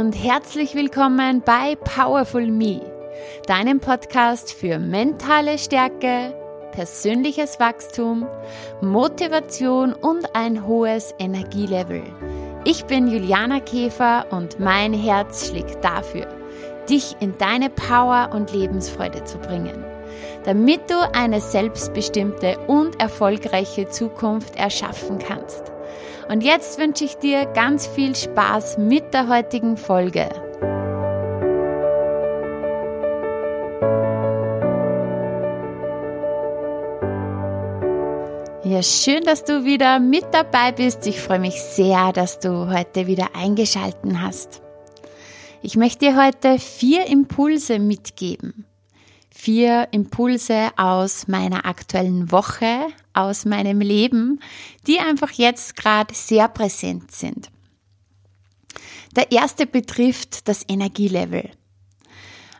und herzlich willkommen bei Powerful Me, deinem Podcast für mentale Stärke, persönliches Wachstum, Motivation und ein hohes Energielevel. Ich bin Juliana Käfer und mein Herz schlägt dafür, dich in deine Power und Lebensfreude zu bringen, damit du eine selbstbestimmte und erfolgreiche Zukunft erschaffen kannst. Und jetzt wünsche ich dir ganz viel Spaß mit der heutigen Folge. Ja, schön, dass du wieder mit dabei bist. Ich freue mich sehr, dass du heute wieder eingeschalten hast. Ich möchte dir heute vier Impulse mitgeben. Vier Impulse aus meiner aktuellen Woche, aus meinem Leben, die einfach jetzt gerade sehr präsent sind. Der erste betrifft das Energielevel.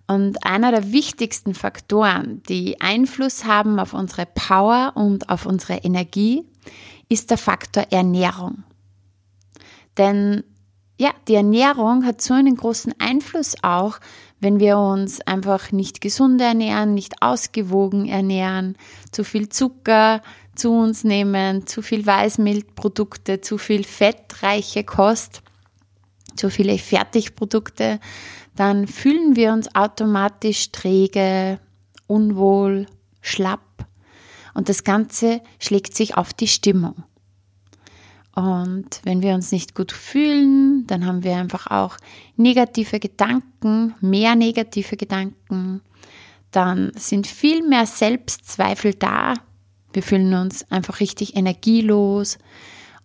Und einer der wichtigsten Faktoren, die Einfluss haben auf unsere Power und auf unsere Energie, ist der Faktor Ernährung. Denn ja, die Ernährung hat so einen großen Einfluss auch, wenn wir uns einfach nicht gesund ernähren, nicht ausgewogen ernähren, zu viel Zucker, zu uns nehmen, zu viel Weißmilchprodukte, zu viel fettreiche Kost, zu viele Fertigprodukte, dann fühlen wir uns automatisch träge, unwohl, schlapp und das Ganze schlägt sich auf die Stimmung. Und wenn wir uns nicht gut fühlen, dann haben wir einfach auch negative Gedanken, mehr negative Gedanken. Dann sind viel mehr Selbstzweifel da, wir fühlen uns einfach richtig energielos.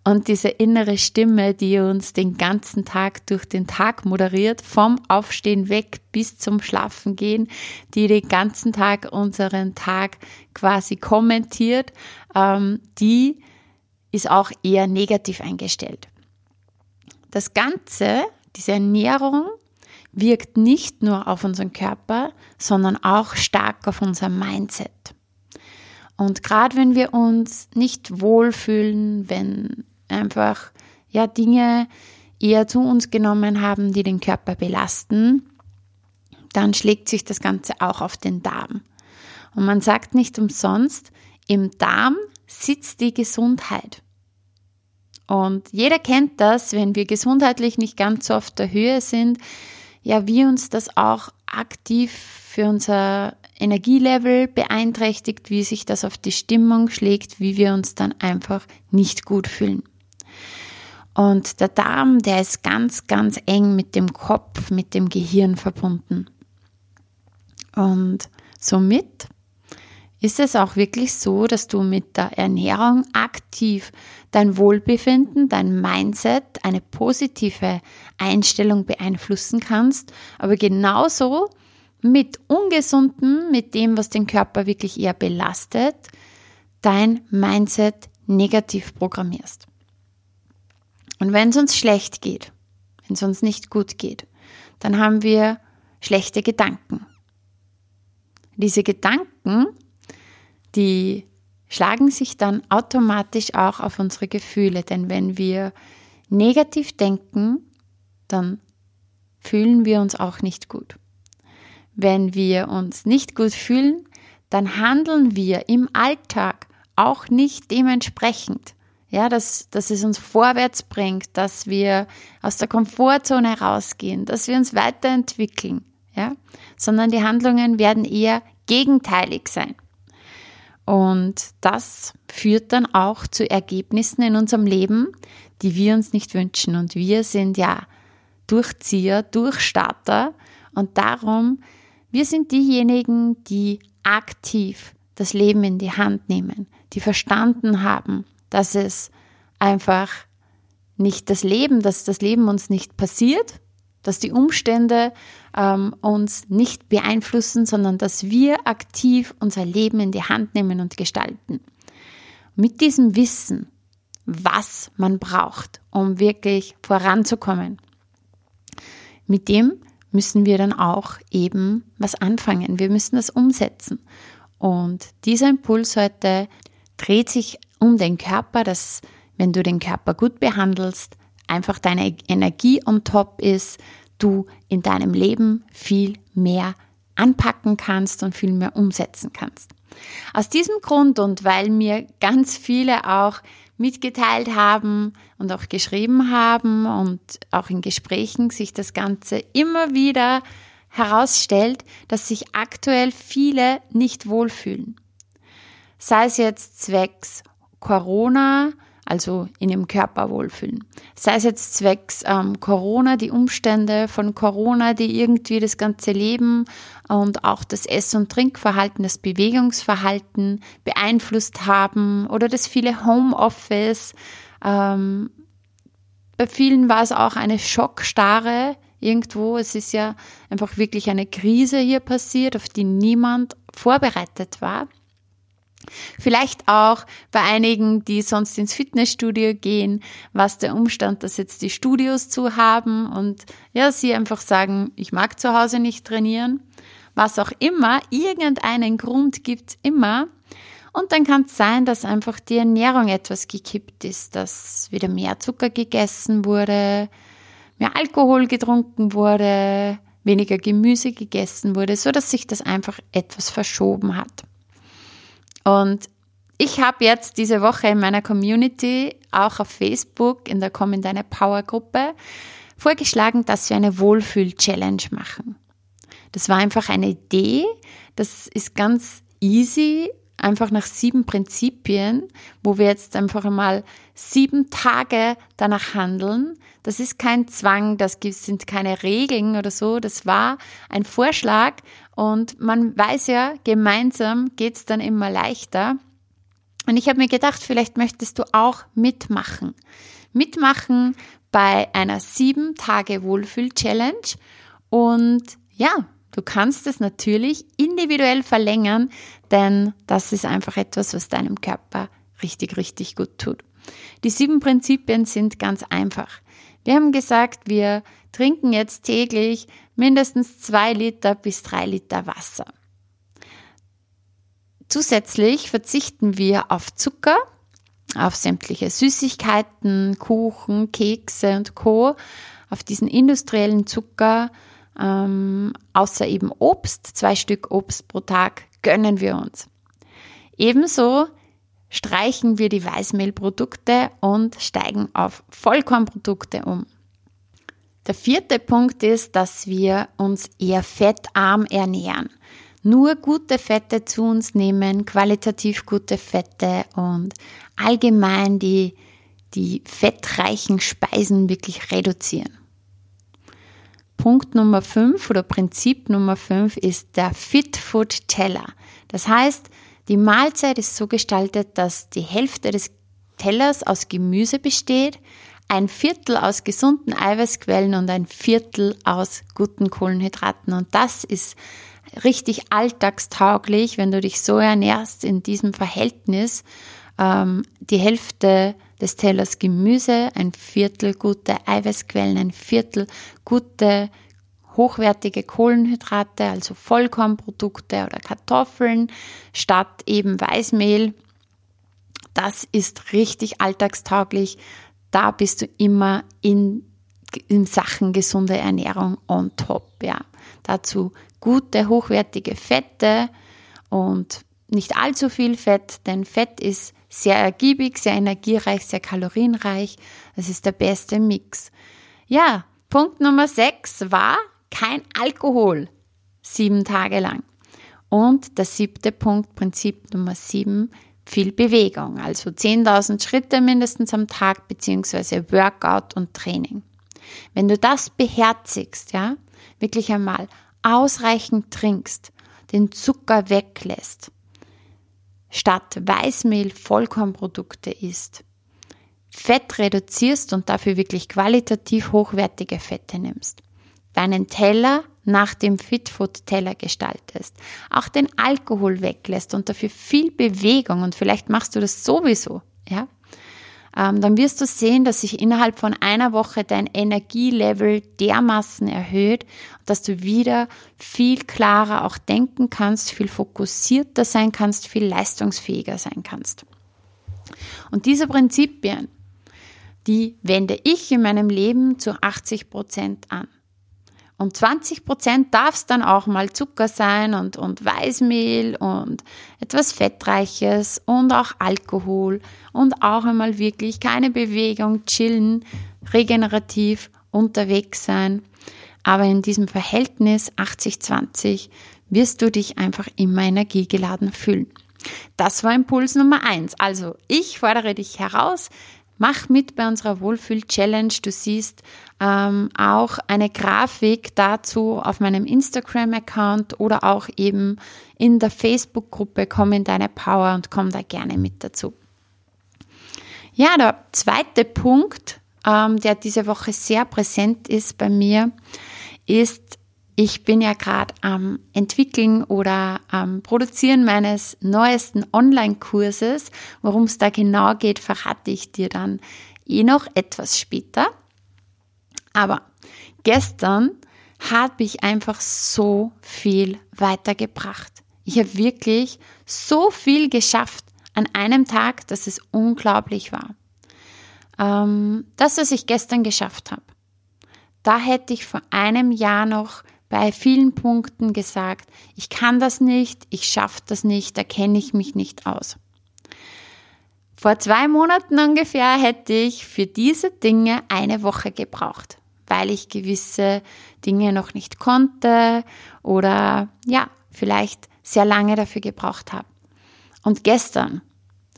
Und diese innere Stimme, die uns den ganzen Tag durch den Tag moderiert, vom Aufstehen weg bis zum Schlafen gehen, die den ganzen Tag unseren Tag quasi kommentiert, ähm, die ist auch eher negativ eingestellt. Das Ganze, diese Ernährung, wirkt nicht nur auf unseren Körper, sondern auch stark auf unser Mindset. Und gerade wenn wir uns nicht wohlfühlen, wenn einfach ja Dinge eher zu uns genommen haben, die den Körper belasten, dann schlägt sich das Ganze auch auf den Darm. Und man sagt nicht umsonst, im Darm sitzt die Gesundheit. Und jeder kennt das, wenn wir gesundheitlich nicht ganz so auf der Höhe sind, ja, wie uns das auch aktiv für unser Energielevel beeinträchtigt, wie sich das auf die Stimmung schlägt, wie wir uns dann einfach nicht gut fühlen. Und der Darm, der ist ganz, ganz eng mit dem Kopf, mit dem Gehirn verbunden. Und somit ist es auch wirklich so, dass du mit der Ernährung aktiv dein Wohlbefinden, dein Mindset, eine positive Einstellung beeinflussen kannst, aber genauso mit ungesunden, mit dem, was den Körper wirklich eher belastet, dein Mindset negativ programmierst. Und wenn es uns schlecht geht, wenn es uns nicht gut geht, dann haben wir schlechte Gedanken. Diese Gedanken, die schlagen sich dann automatisch auch auf unsere Gefühle, denn wenn wir negativ denken, dann fühlen wir uns auch nicht gut. Wenn wir uns nicht gut fühlen, dann handeln wir im Alltag auch nicht dementsprechend. Ja, dass, dass es uns vorwärts bringt, dass wir aus der Komfortzone rausgehen, dass wir uns weiterentwickeln, ja, sondern die Handlungen werden eher gegenteilig sein. Und das führt dann auch zu Ergebnissen in unserem Leben, die wir uns nicht wünschen. Und wir sind ja Durchzieher, Durchstarter. Und darum wir sind diejenigen, die aktiv das Leben in die Hand nehmen, die verstanden haben, dass es einfach nicht das Leben, dass das Leben uns nicht passiert, dass die Umstände ähm, uns nicht beeinflussen, sondern dass wir aktiv unser Leben in die Hand nehmen und gestalten. Mit diesem Wissen, was man braucht, um wirklich voranzukommen, mit dem müssen wir dann auch eben was anfangen. Wir müssen das umsetzen. Und dieser Impuls heute dreht sich um den Körper, dass wenn du den Körper gut behandelst, einfach deine Energie on top ist, du in deinem Leben viel mehr anpacken kannst und viel mehr umsetzen kannst. Aus diesem Grund und weil mir ganz viele auch mitgeteilt haben und auch geschrieben haben und auch in Gesprächen sich das Ganze immer wieder herausstellt, dass sich aktuell viele nicht wohlfühlen. Sei es jetzt zwecks Corona, also in ihrem Körper wohlfühlen. Sei es jetzt zwecks ähm, Corona, die Umstände von Corona, die irgendwie das ganze Leben und auch das Ess- und Trinkverhalten, das Bewegungsverhalten beeinflusst haben oder das viele Homeoffice. Ähm, bei vielen war es auch eine Schockstarre irgendwo. Es ist ja einfach wirklich eine Krise hier passiert, auf die niemand vorbereitet war. Vielleicht auch bei einigen, die sonst ins Fitnessstudio gehen, was der Umstand, dass jetzt die Studios zu haben und ja, sie einfach sagen, ich mag zu Hause nicht trainieren. Was auch immer, irgendeinen Grund gibt's immer. Und dann kann es sein, dass einfach die Ernährung etwas gekippt ist, dass wieder mehr Zucker gegessen wurde, mehr Alkohol getrunken wurde, weniger Gemüse gegessen wurde, so dass sich das einfach etwas verschoben hat. Und ich habe jetzt diese Woche in meiner Community, auch auf Facebook, in der Komm in deine Power Gruppe, vorgeschlagen, dass wir eine Wohlfühl-Challenge machen. Das war einfach eine Idee. Das ist ganz easy, einfach nach sieben Prinzipien, wo wir jetzt einfach einmal sieben Tage danach handeln. Das ist kein Zwang, das sind keine Regeln oder so. Das war ein Vorschlag und man weiß ja, gemeinsam geht's dann immer leichter. Und ich habe mir gedacht, vielleicht möchtest du auch mitmachen. Mitmachen bei einer sieben Tage Wohlfühl-Challenge. Und ja, du kannst es natürlich individuell verlängern, denn das ist einfach etwas, was deinem Körper richtig, richtig gut tut. Die sieben Prinzipien sind ganz einfach. Wir haben gesagt, wir trinken jetzt täglich mindestens zwei Liter bis drei Liter Wasser. Zusätzlich verzichten wir auf Zucker, auf sämtliche Süßigkeiten, Kuchen, Kekse und Co., auf diesen industriellen Zucker, ähm, außer eben Obst, zwei Stück Obst pro Tag gönnen wir uns. Ebenso streichen wir die Weißmehlprodukte und steigen auf Vollkornprodukte um. Der vierte Punkt ist, dass wir uns eher fettarm ernähren. Nur gute Fette zu uns nehmen, qualitativ gute Fette und allgemein die, die fettreichen Speisen wirklich reduzieren. Punkt Nummer 5 oder Prinzip Nummer 5 ist der Fit Food Teller. Das heißt, die Mahlzeit ist so gestaltet, dass die Hälfte des Tellers aus Gemüse besteht, ein Viertel aus gesunden Eiweißquellen und ein Viertel aus guten Kohlenhydraten. Und das ist richtig alltagstauglich, wenn du dich so ernährst in diesem Verhältnis. Ähm, die Hälfte des Tellers Gemüse, ein Viertel gute Eiweißquellen, ein Viertel gute hochwertige Kohlenhydrate, also Vollkornprodukte oder Kartoffeln, statt eben Weißmehl. Das ist richtig alltagstauglich. Da bist du immer in, in Sachen gesunde Ernährung on top. Ja. Dazu gute, hochwertige Fette und nicht allzu viel Fett, denn Fett ist sehr ergiebig, sehr energiereich, sehr kalorienreich. Das ist der beste Mix. Ja, Punkt Nummer 6 war kein Alkohol. Sieben Tage lang. Und der siebte Punkt, Prinzip Nummer sieben, viel Bewegung. Also 10.000 Schritte mindestens am Tag, beziehungsweise Workout und Training. Wenn du das beherzigst, ja, wirklich einmal ausreichend trinkst, den Zucker weglässt, statt Weißmehl Vollkornprodukte isst, Fett reduzierst und dafür wirklich qualitativ hochwertige Fette nimmst, deinen Teller nach dem Fitfood-Teller gestaltest, auch den Alkohol weglässt und dafür viel Bewegung und vielleicht machst du das sowieso, ja, ähm, dann wirst du sehen, dass sich innerhalb von einer Woche dein Energielevel dermaßen erhöht, dass du wieder viel klarer auch denken kannst, viel fokussierter sein kannst, viel leistungsfähiger sein kannst. Und diese Prinzipien, die wende ich in meinem Leben zu 80 Prozent an. Und 20 Prozent darf es dann auch mal Zucker sein und, und Weißmehl und etwas Fettreiches und auch Alkohol und auch einmal wirklich keine Bewegung, chillen, regenerativ unterwegs sein. Aber in diesem Verhältnis 80-20 wirst du dich einfach immer energiegeladen fühlen. Das war Impuls Nummer eins. Also ich fordere dich heraus, Mach mit bei unserer Wohlfühl-Challenge. Du siehst ähm, auch eine Grafik dazu auf meinem Instagram-Account oder auch eben in der Facebook-Gruppe Komm in deine Power und komm da gerne mit dazu. Ja, der zweite Punkt, ähm, der diese Woche sehr präsent ist bei mir, ist ich bin ja gerade am Entwickeln oder am Produzieren meines neuesten Online-Kurses. Worum es da genau geht, verrate ich dir dann eh noch etwas später. Aber gestern habe ich einfach so viel weitergebracht. Ich habe wirklich so viel geschafft an einem Tag, dass es unglaublich war. Ähm, das, was ich gestern geschafft habe, da hätte ich vor einem Jahr noch bei vielen Punkten gesagt, ich kann das nicht, ich schaffe das nicht, da kenne ich mich nicht aus. Vor zwei Monaten ungefähr hätte ich für diese Dinge eine Woche gebraucht, weil ich gewisse Dinge noch nicht konnte oder ja, vielleicht sehr lange dafür gebraucht habe. Und gestern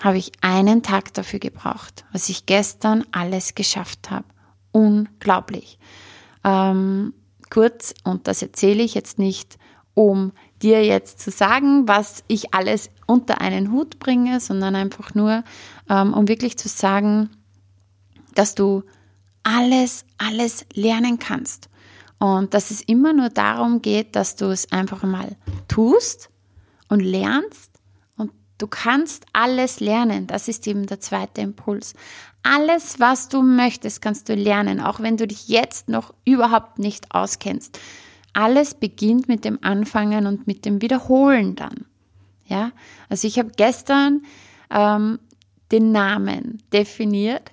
habe ich einen Tag dafür gebraucht, was ich gestern alles geschafft habe. Unglaublich. Ähm, kurz, und das erzähle ich jetzt nicht, um dir jetzt zu sagen, was ich alles unter einen Hut bringe, sondern einfach nur, ähm, um wirklich zu sagen, dass du alles, alles lernen kannst. Und dass es immer nur darum geht, dass du es einfach mal tust und lernst. Du kannst alles lernen. Das ist eben der zweite Impuls. Alles, was du möchtest, kannst du lernen, auch wenn du dich jetzt noch überhaupt nicht auskennst. Alles beginnt mit dem Anfangen und mit dem Wiederholen dann. Ja, also ich habe gestern ähm, den Namen definiert,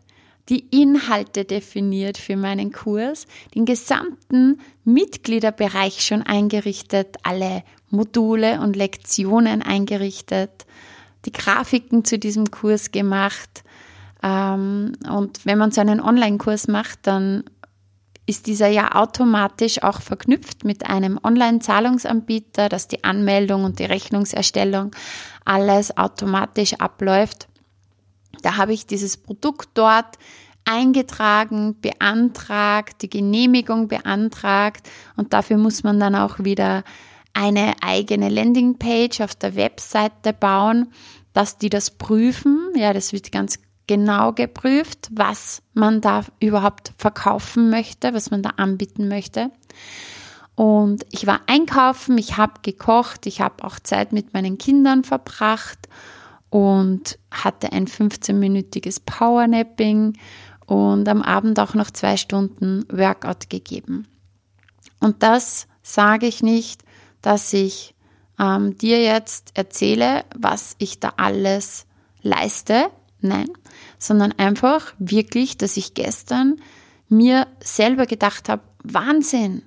die Inhalte definiert für meinen Kurs, den gesamten Mitgliederbereich schon eingerichtet, alle Module und Lektionen eingerichtet, die Grafiken zu diesem Kurs gemacht, ähm, und wenn man so einen Online-Kurs macht, dann ist dieser ja automatisch auch verknüpft mit einem Online-Zahlungsanbieter, dass die Anmeldung und die Rechnungserstellung alles automatisch abläuft. Da habe ich dieses Produkt dort eingetragen, beantragt, die Genehmigung beantragt und dafür muss man dann auch wieder eine eigene Landingpage auf der Webseite bauen, dass die das prüfen. Ja, das wird ganz genau geprüft, was man da überhaupt verkaufen möchte, was man da anbieten möchte. Und ich war einkaufen, ich habe gekocht, ich habe auch Zeit mit meinen Kindern verbracht und hatte ein 15-minütiges Powernapping und am Abend auch noch zwei Stunden Workout gegeben. Und das sage ich nicht, dass ich ähm, dir jetzt erzähle, was ich da alles leiste, Nein, sondern einfach wirklich, dass ich gestern mir selber gedacht habe, Wahnsinn,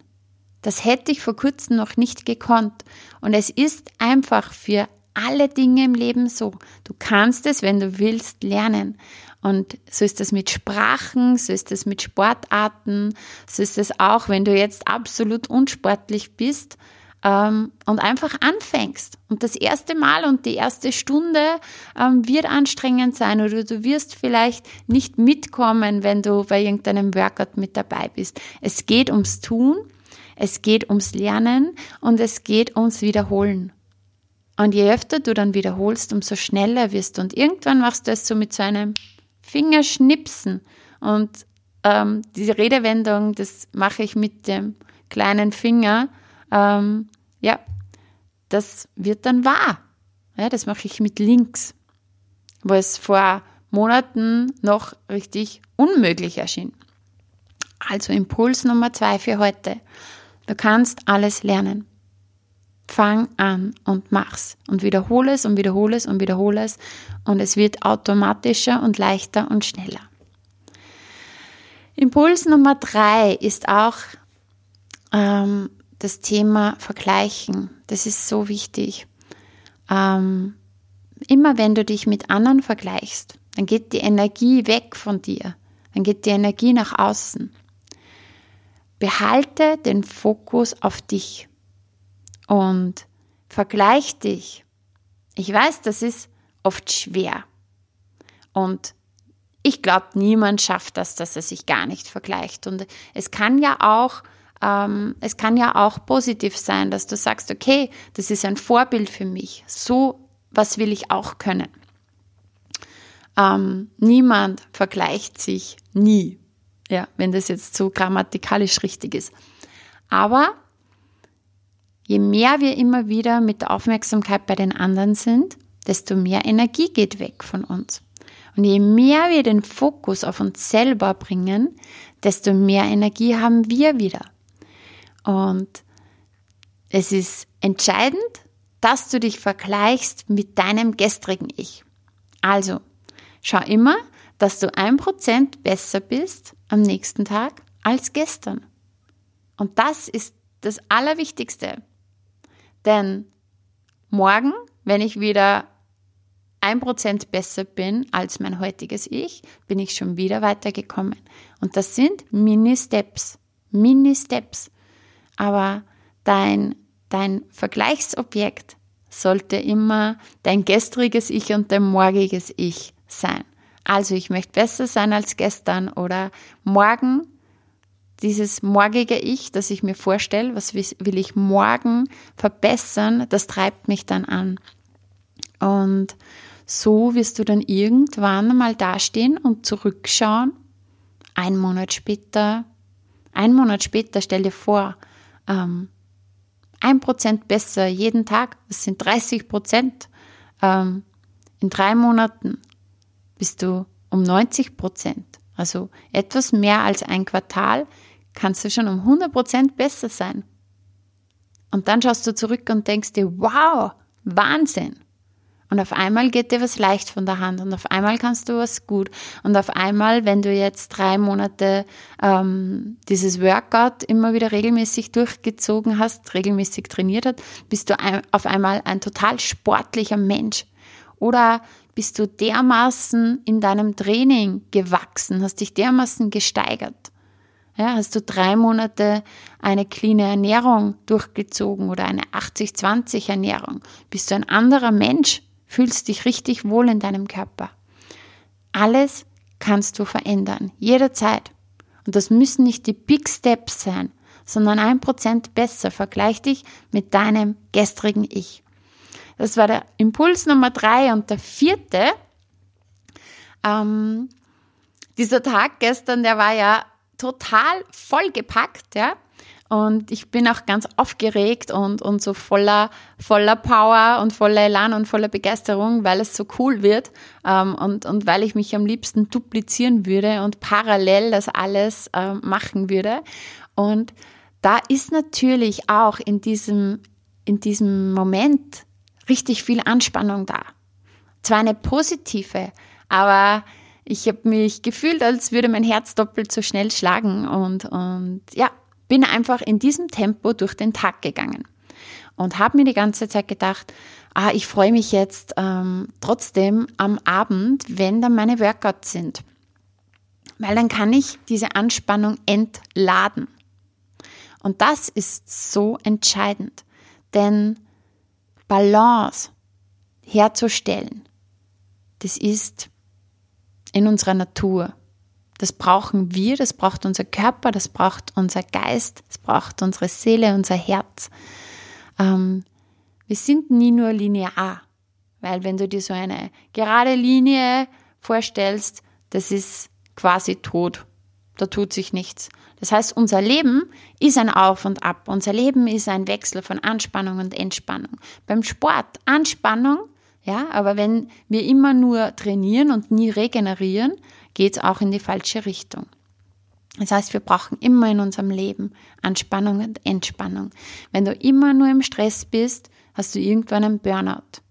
das hätte ich vor kurzem noch nicht gekonnt. Und es ist einfach für alle Dinge im Leben so. Du kannst es, wenn du willst, lernen. Und so ist es mit Sprachen, so ist es mit Sportarten, so ist es auch, wenn du jetzt absolut unsportlich bist ähm, und einfach anfängst. Und das erste Mal und die erste Stunde ähm, wird anstrengend sein oder du wirst vielleicht nicht mitkommen, wenn du bei irgendeinem Workout mit dabei bist. Es geht ums Tun, es geht ums Lernen und es geht ums Wiederholen. Und je öfter du dann wiederholst, umso schneller wirst du. Und irgendwann machst du es so mit so einem Fingerschnipsen. Und ähm, diese Redewendung, das mache ich mit dem kleinen Finger ähm, ja, das wird dann wahr. Ja, das mache ich mit links, wo es vor Monaten noch richtig unmöglich erschien. Also Impuls Nummer zwei für heute. Du kannst alles lernen. Fang an und mach's und wiederhole es und wiederhole es und wiederhole es und es wird automatischer und leichter und schneller. Impuls Nummer drei ist auch ähm, das Thema Vergleichen. Das ist so wichtig. Ähm, immer wenn du dich mit anderen vergleichst, dann geht die Energie weg von dir. Dann geht die Energie nach außen. Behalte den Fokus auf dich und vergleich dich. Ich weiß, das ist oft schwer. Und ich glaube, niemand schafft das, dass er sich gar nicht vergleicht. Und es kann ja auch, ähm, es kann ja auch positiv sein, dass du sagst, okay, das ist ein Vorbild für mich. So was will ich auch können. Ähm, niemand vergleicht sich nie. Ja, wenn das jetzt so grammatikalisch richtig ist. Aber je mehr wir immer wieder mit der Aufmerksamkeit bei den anderen sind, desto mehr Energie geht weg von uns. Und je mehr wir den Fokus auf uns selber bringen, desto mehr Energie haben wir wieder. Und es ist entscheidend, dass du dich vergleichst mit deinem gestrigen Ich. Also, schau immer, dass du ein Prozent besser bist am nächsten Tag als gestern. Und das ist das Allerwichtigste. Denn morgen, wenn ich wieder ein Prozent besser bin als mein heutiges Ich, bin ich schon wieder weitergekommen. Und das sind Mini-Steps. Mini-Steps. Aber dein, dein Vergleichsobjekt sollte immer dein gestriges Ich und dein morgiges Ich sein. Also ich möchte besser sein als gestern oder morgen dieses morgige Ich, das ich mir vorstelle, was will ich morgen verbessern, das treibt mich dann an. Und so wirst du dann irgendwann mal dastehen und zurückschauen. Ein Monat später, ein Monat später, stell dir vor, ähm, ein Prozent besser jeden Tag, das sind 30 Prozent. Ähm, in drei Monaten bist du um 90 Prozent. Also etwas mehr als ein Quartal kannst du schon um 100 Prozent besser sein. Und dann schaust du zurück und denkst dir, wow, Wahnsinn. Und auf einmal geht dir was leicht von der Hand und auf einmal kannst du was gut. Und auf einmal, wenn du jetzt drei Monate ähm, dieses Workout immer wieder regelmäßig durchgezogen hast, regelmäßig trainiert hast, bist du ein, auf einmal ein total sportlicher Mensch. Oder bist du dermaßen in deinem Training gewachsen, hast dich dermaßen gesteigert. Ja, hast du drei Monate eine cleane Ernährung durchgezogen oder eine 80-20 Ernährung, bist du ein anderer Mensch fühlst dich richtig wohl in deinem Körper. Alles kannst du verändern, jederzeit. Und das müssen nicht die Big Steps sein, sondern ein Prozent besser. Vergleich dich mit deinem gestrigen Ich. Das war der Impuls Nummer drei und der vierte. Ähm, dieser Tag gestern, der war ja total vollgepackt, ja. Und ich bin auch ganz aufgeregt und, und so voller, voller Power und voller Elan und voller Begeisterung, weil es so cool wird ähm, und, und weil ich mich am liebsten duplizieren würde und parallel das alles äh, machen würde. Und da ist natürlich auch in diesem, in diesem Moment richtig viel Anspannung da. Zwar eine positive, aber ich habe mich gefühlt, als würde mein Herz doppelt so schnell schlagen und, und ja, bin einfach in diesem Tempo durch den Tag gegangen und habe mir die ganze Zeit gedacht, ah, ich freue mich jetzt ähm, trotzdem am Abend, wenn dann meine Workouts sind. Weil dann kann ich diese Anspannung entladen. Und das ist so entscheidend, denn Balance herzustellen, das ist in unserer Natur. Das brauchen wir, das braucht unser Körper, das braucht unser Geist, das braucht unsere Seele, unser Herz. Ähm, wir sind nie nur linear, weil wenn du dir so eine gerade Linie vorstellst, das ist quasi tot. Da tut sich nichts. Das heißt, unser Leben ist ein Auf und Ab. Unser Leben ist ein Wechsel von Anspannung und Entspannung. Beim Sport Anspannung, ja, aber wenn wir immer nur trainieren und nie regenerieren, geht es auch in die falsche Richtung. Das heißt, wir brauchen immer in unserem Leben Anspannung und Entspannung. Wenn du immer nur im Stress bist, hast du irgendwann einen Burnout.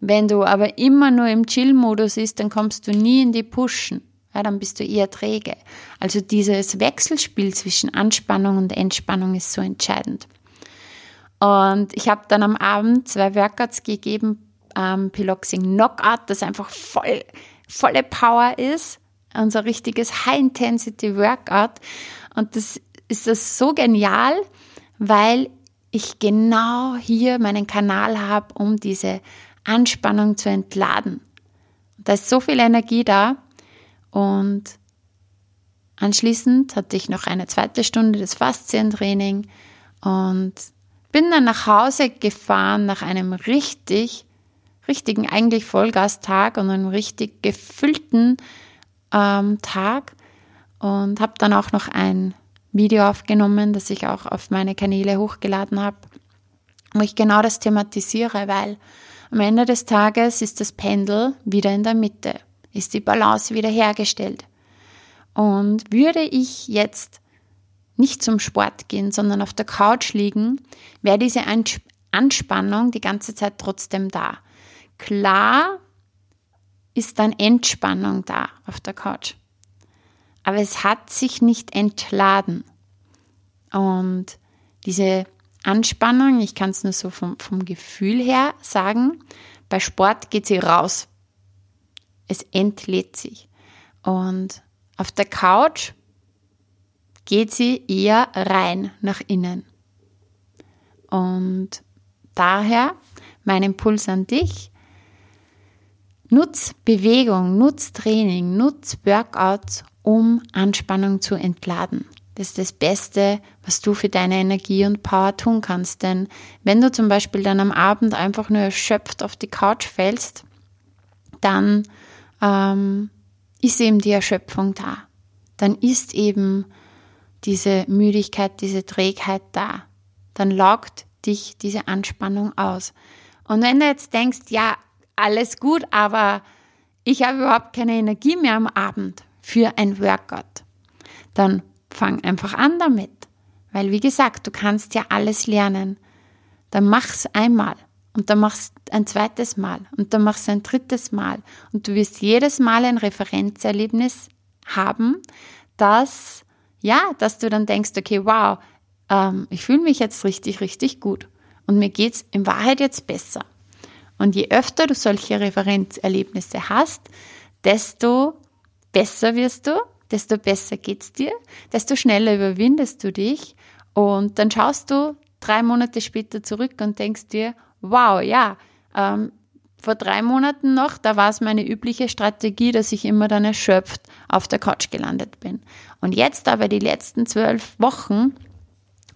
Wenn du aber immer nur im Chill-Modus bist, dann kommst du nie in die Pushen. ja, dann bist du eher träge. Also dieses Wechselspiel zwischen Anspannung und Entspannung ist so entscheidend. Und ich habe dann am Abend zwei Workouts gegeben, ähm, Piloxing Knockout, das einfach voll, volle Power ist, unser richtiges High-Intensity-Workout. Und das ist das so genial, weil ich genau hier meinen Kanal habe, um diese Anspannung zu entladen. Da ist so viel Energie da und anschließend hatte ich noch eine zweite Stunde des Faszientraining und bin dann nach Hause gefahren nach einem richtig, richtigen eigentlich Vollgastag und einem richtig gefüllten ähm, Tag und habe dann auch noch ein Video aufgenommen, das ich auch auf meine Kanäle hochgeladen habe, wo ich genau das thematisiere, weil am Ende des Tages ist das Pendel wieder in der Mitte, ist die Balance wieder hergestellt. Und würde ich jetzt nicht zum Sport gehen, sondern auf der Couch liegen, wäre diese Anspannung die ganze Zeit trotzdem da. Klar ist dann Entspannung da auf der Couch aber es hat sich nicht entladen. Und diese Anspannung, ich kann es nur so vom, vom Gefühl her sagen, bei Sport geht sie raus. Es entlädt sich. Und auf der Couch geht sie eher rein nach innen. Und daher mein Impuls an dich, nutz Bewegung, nutz Training, nutz Workouts, um Anspannung zu entladen. Das ist das Beste, was du für deine Energie und Power tun kannst. Denn wenn du zum Beispiel dann am Abend einfach nur erschöpft auf die Couch fällst, dann ähm, ist eben die Erschöpfung da. Dann ist eben diese Müdigkeit, diese Trägheit da. Dann laugt dich diese Anspannung aus. Und wenn du jetzt denkst, ja, alles gut, aber ich habe überhaupt keine Energie mehr am Abend, für ein Workout. Dann fang einfach an damit. Weil, wie gesagt, du kannst ja alles lernen. Dann mach's einmal und dann machst ein zweites Mal und dann machst ein drittes Mal und du wirst jedes Mal ein Referenzerlebnis haben, dass, ja, dass du dann denkst, okay, wow, ähm, ich fühle mich jetzt richtig, richtig gut und mir geht's in Wahrheit jetzt besser. Und je öfter du solche Referenzerlebnisse hast, desto besser wirst du, desto besser geht's dir, desto schneller überwindest du dich und dann schaust du drei Monate später zurück und denkst dir, wow, ja, ähm, vor drei Monaten noch, da war es meine übliche Strategie, dass ich immer dann erschöpft auf der Couch gelandet bin. Und jetzt aber die letzten zwölf Wochen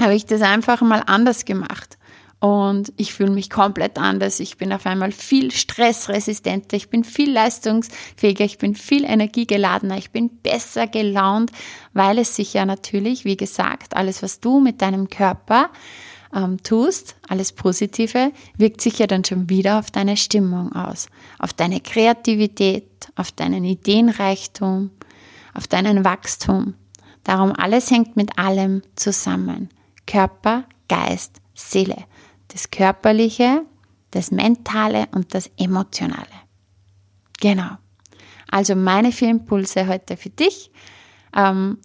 habe ich das einfach mal anders gemacht und ich fühle mich komplett anders. Ich bin auf einmal viel stressresistenter, ich bin viel leistungsfähiger, ich bin viel energiegeladener, ich bin besser gelaunt, weil es sich ja natürlich, wie gesagt, alles, was du mit deinem Körper ähm, tust, alles Positive, wirkt sich ja dann schon wieder auf deine Stimmung aus, auf deine Kreativität, auf deinen Ideenreichtum, auf deinen Wachstum. Darum alles hängt mit allem zusammen. Körper, Geist, Seele das Körperliche, das Mentale und das Emotionale. Genau. Also meine vier Impulse heute für dich. Ähm,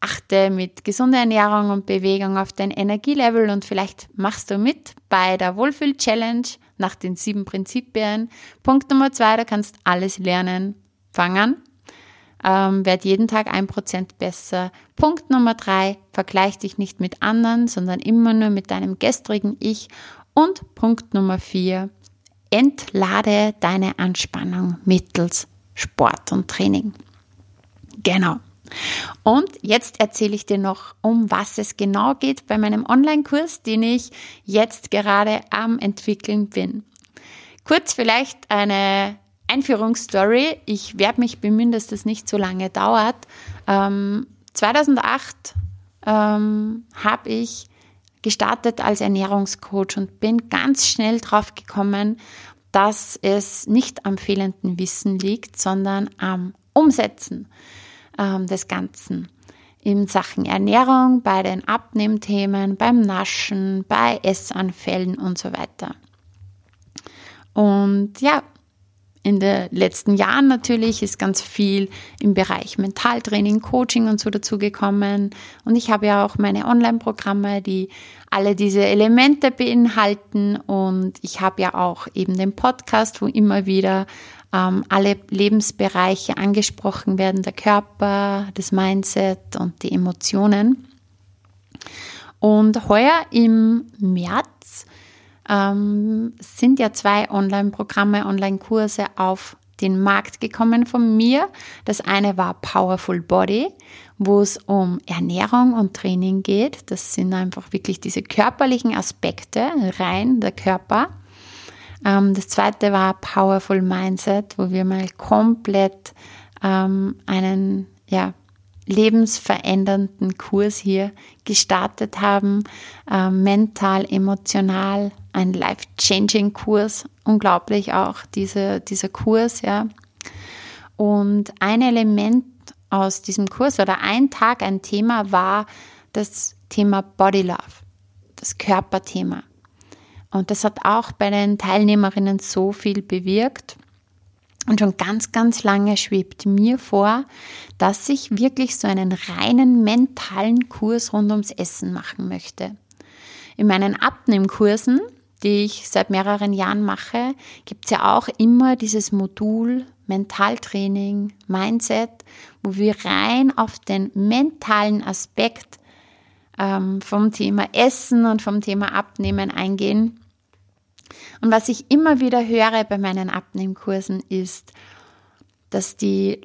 achte mit gesunder Ernährung und Bewegung auf dein Energielevel und vielleicht machst du mit bei der Wohlfühl-Challenge nach den sieben Prinzipien. Punkt Nummer zwei, du kannst alles lernen. Fang an ähm, werd jeden Tag ein Prozent besser. Punkt Nummer drei, vergleich dich nicht mit anderen, sondern immer nur mit deinem gestrigen Ich. Und Punkt Nummer vier, entlade deine Anspannung mittels Sport und Training. Genau. Und jetzt erzähle ich dir noch, um was es genau geht bei meinem Online-Kurs, den ich jetzt gerade am entwickeln bin. Kurz vielleicht eine Einführungsstory. Ich werde mich bemühen, dass das nicht so lange dauert. Ähm, 2008 ähm, habe ich gestartet als Ernährungscoach und bin ganz schnell drauf gekommen, dass es nicht am fehlenden Wissen liegt, sondern am Umsetzen ähm, des Ganzen in Sachen Ernährung, bei den Abnehmthemen, beim Naschen, bei Essanfällen und so weiter. Und ja, in den letzten Jahren natürlich ist ganz viel im Bereich Mentaltraining, Coaching und so dazugekommen. Und ich habe ja auch meine Online-Programme, die alle diese Elemente beinhalten. Und ich habe ja auch eben den Podcast, wo immer wieder ähm, alle Lebensbereiche angesprochen werden, der Körper, das Mindset und die Emotionen. Und heuer im März ähm, sind ja zwei Online-Programme, Online-Kurse auf den Markt gekommen von mir. Das eine war Powerful Body, wo es um Ernährung und Training geht. Das sind einfach wirklich diese körperlichen Aspekte, rein der Körper. Ähm, das zweite war Powerful Mindset, wo wir mal komplett ähm, einen ja, lebensverändernden Kurs hier gestartet haben, äh, mental, emotional, ein life-changing Kurs, unglaublich auch diese, dieser Kurs, ja. Und ein Element aus diesem Kurs oder ein Tag, ein Thema war das Thema Body Love, das Körperthema. Und das hat auch bei den Teilnehmerinnen so viel bewirkt. Und schon ganz, ganz lange schwebt mir vor, dass ich wirklich so einen reinen mentalen Kurs rund ums Essen machen möchte. In meinen Abnehmkursen, die ich seit mehreren Jahren mache, gibt es ja auch immer dieses Modul Mentaltraining, Mindset, wo wir rein auf den mentalen Aspekt ähm, vom Thema Essen und vom Thema Abnehmen eingehen. Und was ich immer wieder höre bei meinen Abnehmkursen ist, dass die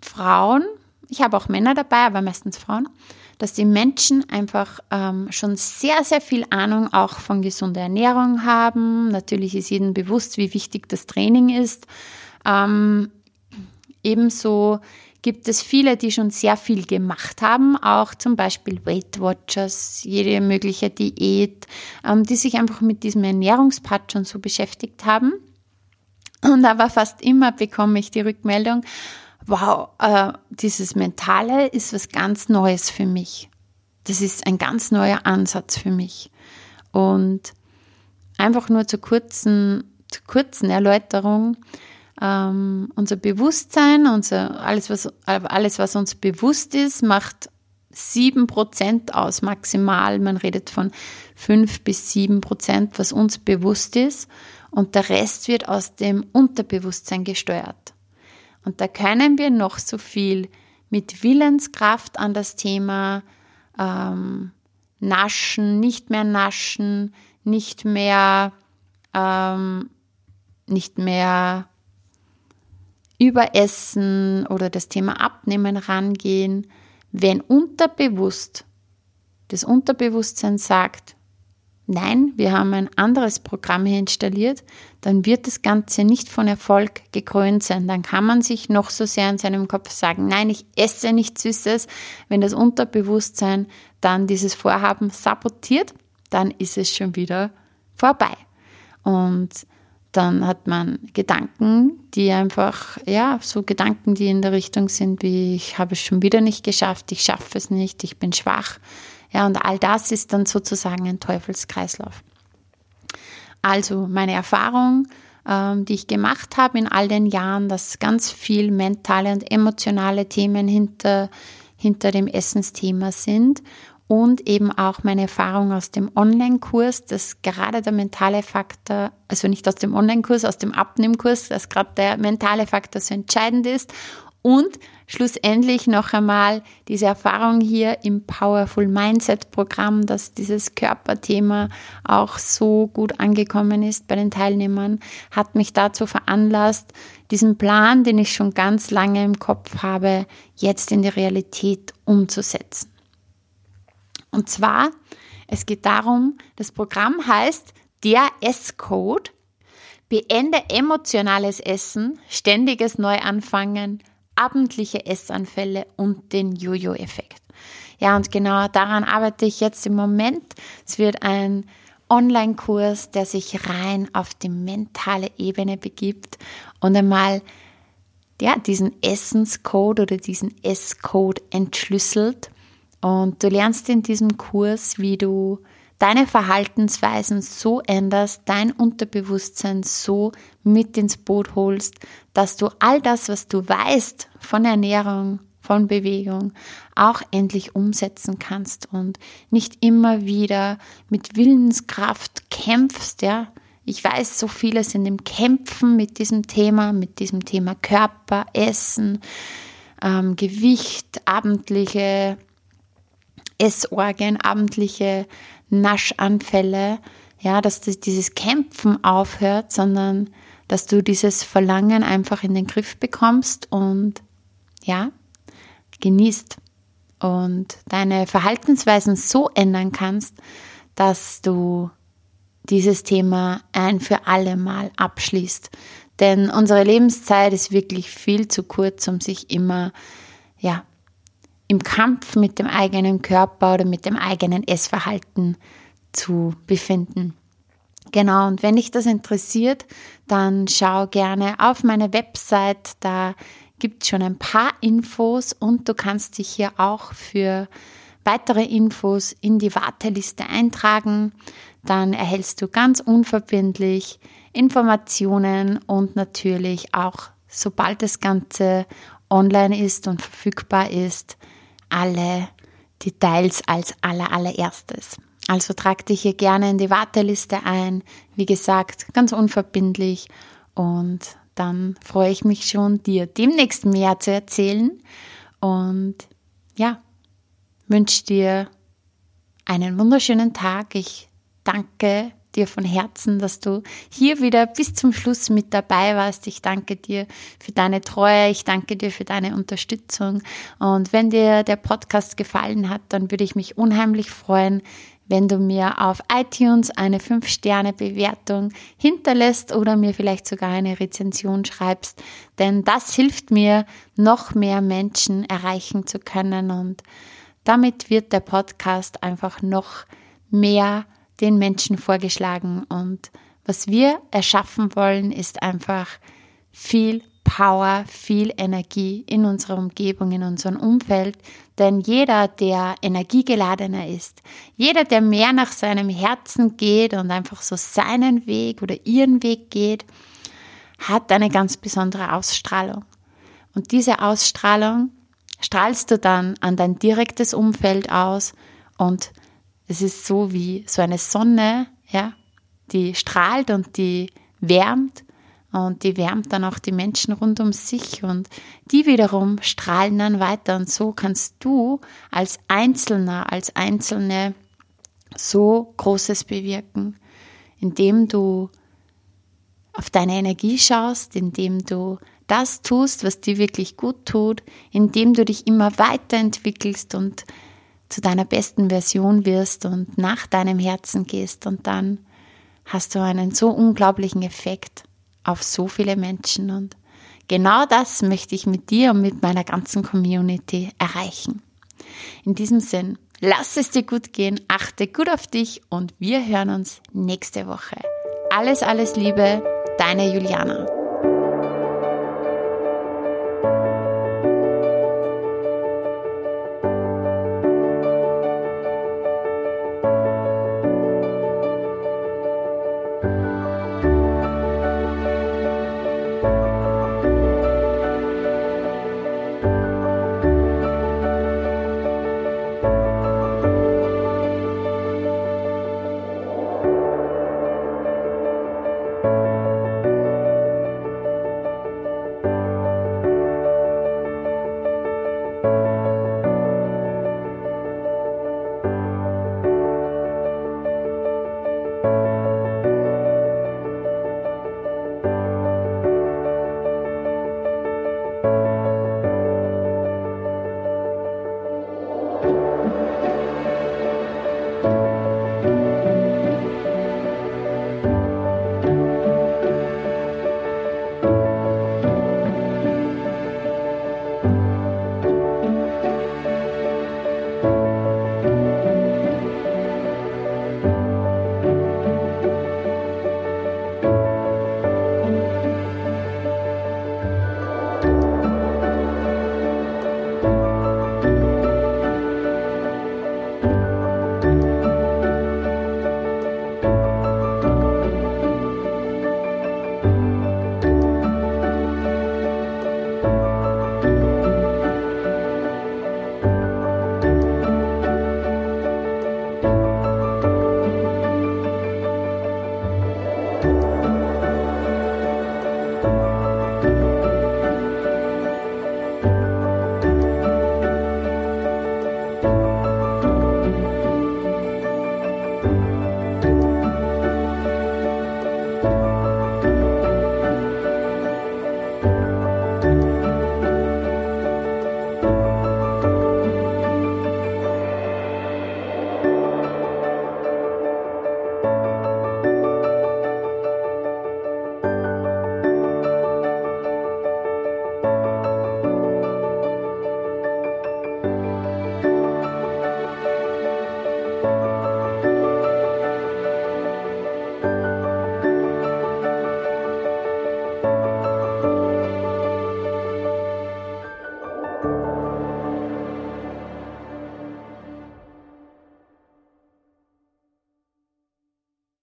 Frauen, ich habe auch Männer dabei, aber meistens Frauen, dass die Menschen einfach ähm, schon sehr, sehr viel Ahnung auch von gesunder Ernährung haben. Natürlich ist jedem bewusst, wie wichtig das Training ist. Ähm, ebenso gibt es viele, die schon sehr viel gemacht haben, auch zum Beispiel Weight Watchers, jede mögliche Diät, ähm, die sich einfach mit diesem Ernährungspart schon so beschäftigt haben. Und aber fast immer bekomme ich die Rückmeldung, wow, äh, dieses Mentale ist was ganz Neues für mich. Das ist ein ganz neuer Ansatz für mich. Und einfach nur zur kurzen, zur kurzen Erläuterung, ähm, unser Bewusstsein, unser, alles, was, alles, was uns bewusst ist, macht 7% aus maximal. Man redet von 5 bis 7%, was uns bewusst ist. Und der Rest wird aus dem Unterbewusstsein gesteuert. Und da können wir noch so viel mit Willenskraft an das Thema ähm, Naschen, nicht mehr naschen, nicht mehr, ähm, nicht mehr Überessen oder das Thema Abnehmen rangehen, wenn unterbewusst das Unterbewusstsein sagt, nein, wir haben ein anderes Programm hier installiert, dann wird das Ganze nicht von Erfolg gekrönt sein. Dann kann man sich noch so sehr in seinem Kopf sagen, nein, ich esse nichts Süßes. Wenn das Unterbewusstsein dann dieses Vorhaben sabotiert, dann ist es schon wieder vorbei. Und dann hat man Gedanken, die einfach, ja, so Gedanken, die in der Richtung sind, wie ich habe es schon wieder nicht geschafft, ich schaffe es nicht, ich bin schwach. Ja, und all das ist dann sozusagen ein Teufelskreislauf. Also meine Erfahrung, ähm, die ich gemacht habe in all den Jahren, dass ganz viel mentale und emotionale Themen hinter, hinter dem Essensthema sind und eben auch meine Erfahrung aus dem Online-Kurs, dass gerade der mentale Faktor, also nicht aus dem Online-Kurs, aus dem Abnehmkurs, dass gerade der mentale Faktor so entscheidend ist und schlussendlich noch einmal diese Erfahrung hier im Powerful Mindset Programm, dass dieses Körperthema auch so gut angekommen ist bei den Teilnehmern, hat mich dazu veranlasst, diesen Plan, den ich schon ganz lange im Kopf habe, jetzt in die Realität umzusetzen. Und zwar, es geht darum, das Programm heißt der S-Code, beende emotionales Essen, ständiges Neuanfangen, abendliche Essanfälle und den Jojo-Effekt. Ja, und genau daran arbeite ich jetzt im Moment. Es wird ein Online-Kurs, der sich rein auf die mentale Ebene begibt und einmal ja, diesen Essenscode oder diesen S-Code entschlüsselt und du lernst in diesem Kurs, wie du deine Verhaltensweisen so änderst, dein Unterbewusstsein so mit ins Boot holst, dass du all das, was du weißt von Ernährung, von Bewegung, auch endlich umsetzen kannst und nicht immer wieder mit Willenskraft kämpfst, ja. Ich weiß, so viele sind im Kämpfen mit diesem Thema, mit diesem Thema Körper, Essen, ähm, Gewicht, abendliche Essorgien, abendliche Naschanfälle, ja, dass dieses Kämpfen aufhört, sondern dass du dieses Verlangen einfach in den Griff bekommst und ja, genießt und deine Verhaltensweisen so ändern kannst, dass du dieses Thema ein für alle Mal abschließt. Denn unsere Lebenszeit ist wirklich viel zu kurz, um sich immer, ja, im Kampf mit dem eigenen Körper oder mit dem eigenen Essverhalten zu befinden. Genau, und wenn dich das interessiert, dann schau gerne auf meine Website, da gibt es schon ein paar Infos und du kannst dich hier auch für weitere Infos in die Warteliste eintragen. Dann erhältst du ganz unverbindlich Informationen und natürlich auch, sobald das Ganze online ist und verfügbar ist, alle Details als aller, allererstes. Also trag dich hier gerne in die Warteliste ein. Wie gesagt, ganz unverbindlich. Und dann freue ich mich schon, dir demnächst mehr zu erzählen. Und ja, wünsche dir einen wunderschönen Tag. Ich danke dir von Herzen, dass du hier wieder bis zum Schluss mit dabei warst. Ich danke dir für deine Treue, ich danke dir für deine Unterstützung. Und wenn dir der Podcast gefallen hat, dann würde ich mich unheimlich freuen, wenn du mir auf iTunes eine 5-Sterne-Bewertung hinterlässt oder mir vielleicht sogar eine Rezension schreibst, denn das hilft mir, noch mehr Menschen erreichen zu können und damit wird der Podcast einfach noch mehr den Menschen vorgeschlagen. Und was wir erschaffen wollen, ist einfach viel Power, viel Energie in unserer Umgebung, in unserem Umfeld. Denn jeder, der energiegeladener ist, jeder, der mehr nach seinem Herzen geht und einfach so seinen Weg oder ihren Weg geht, hat eine ganz besondere Ausstrahlung. Und diese Ausstrahlung strahlst du dann an dein direktes Umfeld aus und es ist so wie so eine Sonne, ja, die strahlt und die wärmt. Und die wärmt dann auch die Menschen rund um sich. Und die wiederum strahlen dann weiter. Und so kannst du als Einzelner, als Einzelne so Großes bewirken, indem du auf deine Energie schaust, indem du das tust, was dir wirklich gut tut, indem du dich immer weiterentwickelst und zu deiner besten Version wirst und nach deinem Herzen gehst und dann hast du einen so unglaublichen Effekt auf so viele Menschen und genau das möchte ich mit dir und mit meiner ganzen Community erreichen. In diesem Sinn, lass es dir gut gehen, achte gut auf dich und wir hören uns nächste Woche. Alles, alles Liebe, deine Juliana.